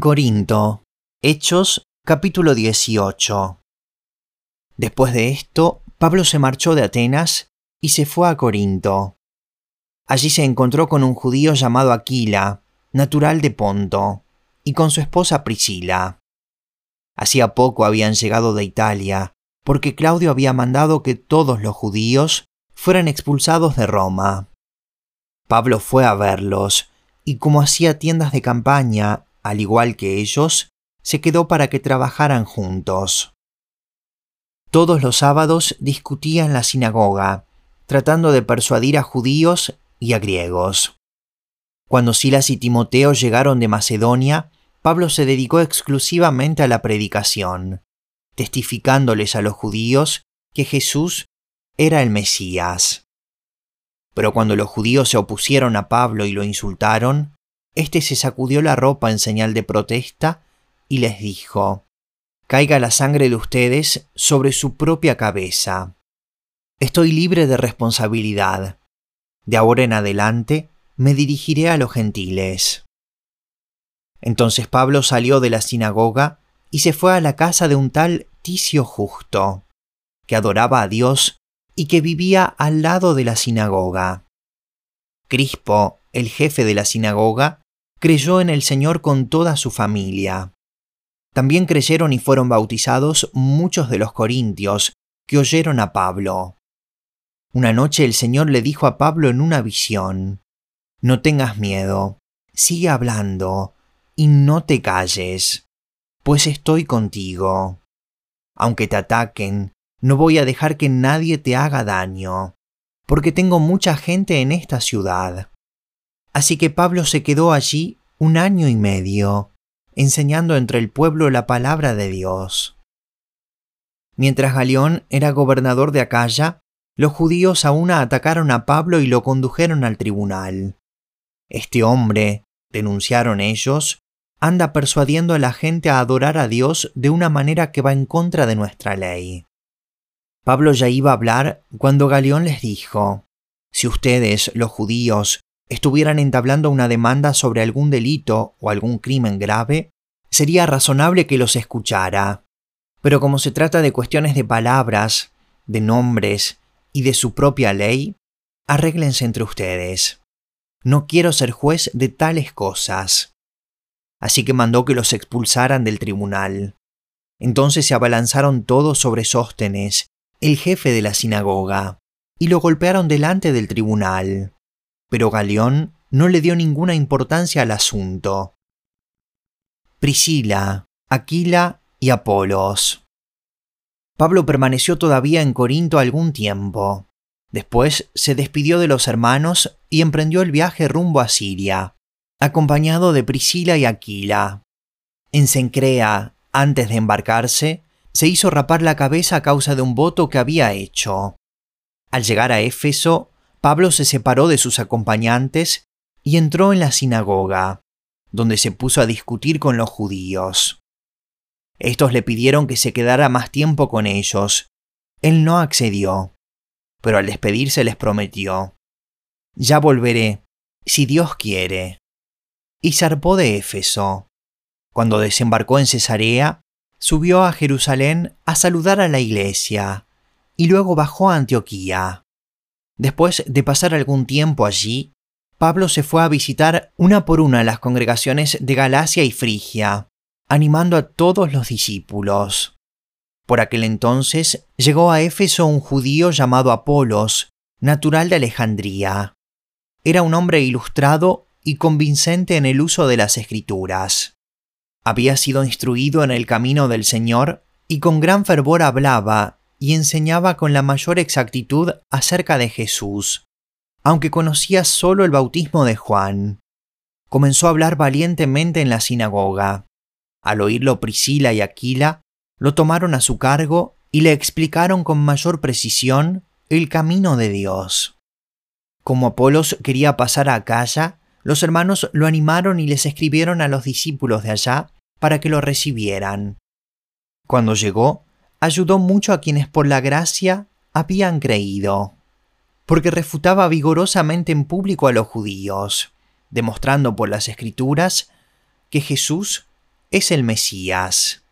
Corinto. Hechos capítulo 18. Después de esto, Pablo se marchó de Atenas y se fue a Corinto. Allí se encontró con un judío llamado Aquila, natural de Ponto, y con su esposa Priscila. Hacía poco habían llegado de Italia, porque Claudio había mandado que todos los judíos fueran expulsados de Roma. Pablo fue a verlos, y como hacía tiendas de campaña al igual que ellos, se quedó para que trabajaran juntos. Todos los sábados discutía en la sinagoga, tratando de persuadir a judíos y a griegos. Cuando Silas y Timoteo llegaron de Macedonia, Pablo se dedicó exclusivamente a la predicación, testificándoles a los judíos que Jesús era el Mesías. Pero cuando los judíos se opusieron a Pablo y lo insultaron, este se sacudió la ropa en señal de protesta y les dijo, Caiga la sangre de ustedes sobre su propia cabeza. Estoy libre de responsabilidad. De ahora en adelante me dirigiré a los gentiles. Entonces Pablo salió de la sinagoga y se fue a la casa de un tal Ticio Justo, que adoraba a Dios y que vivía al lado de la sinagoga. Crispo, el jefe de la sinagoga, creyó en el Señor con toda su familia. También creyeron y fueron bautizados muchos de los corintios que oyeron a Pablo. Una noche el Señor le dijo a Pablo en una visión, No tengas miedo, sigue hablando, y no te calles, pues estoy contigo. Aunque te ataquen, no voy a dejar que nadie te haga daño, porque tengo mucha gente en esta ciudad. Así que Pablo se quedó allí un año y medio, enseñando entre el pueblo la palabra de Dios. Mientras Galión era gobernador de Acaya, los judíos aún atacaron a Pablo y lo condujeron al tribunal. Este hombre, denunciaron ellos, anda persuadiendo a la gente a adorar a Dios de una manera que va en contra de nuestra ley. Pablo ya iba a hablar cuando Galión les dijo, Si ustedes, los judíos, estuvieran entablando una demanda sobre algún delito o algún crimen grave, sería razonable que los escuchara. Pero como se trata de cuestiones de palabras, de nombres y de su propia ley, arréglense entre ustedes. No quiero ser juez de tales cosas. Así que mandó que los expulsaran del tribunal. Entonces se abalanzaron todos sobre Sóstenes, el jefe de la sinagoga, y lo golpearon delante del tribunal pero Galeón no le dio ninguna importancia al asunto. Priscila, Aquila y Apolos. Pablo permaneció todavía en Corinto algún tiempo. Después se despidió de los hermanos y emprendió el viaje rumbo a Siria, acompañado de Priscila y Aquila. En Sencrea, antes de embarcarse, se hizo rapar la cabeza a causa de un voto que había hecho. Al llegar a Éfeso, Pablo se separó de sus acompañantes y entró en la sinagoga, donde se puso a discutir con los judíos. Estos le pidieron que se quedara más tiempo con ellos. Él no accedió, pero al despedirse les prometió, Ya volveré, si Dios quiere. Y zarpó de Éfeso. Cuando desembarcó en Cesarea, subió a Jerusalén a saludar a la iglesia, y luego bajó a Antioquía. Después de pasar algún tiempo allí, Pablo se fue a visitar una por una las congregaciones de Galacia y Frigia, animando a todos los discípulos. Por aquel entonces llegó a Éfeso un judío llamado Apolos, natural de Alejandría. Era un hombre ilustrado y convincente en el uso de las escrituras. Había sido instruido en el camino del Señor y con gran fervor hablaba y enseñaba con la mayor exactitud acerca de Jesús, aunque conocía solo el bautismo de Juan. Comenzó a hablar valientemente en la sinagoga. Al oírlo Priscila y Aquila, lo tomaron a su cargo y le explicaron con mayor precisión el camino de Dios. Como Apolos quería pasar a Acaya, los hermanos lo animaron y les escribieron a los discípulos de allá para que lo recibieran. Cuando llegó, ayudó mucho a quienes por la gracia habían creído, porque refutaba vigorosamente en público a los judíos, demostrando por las escrituras que Jesús es el Mesías.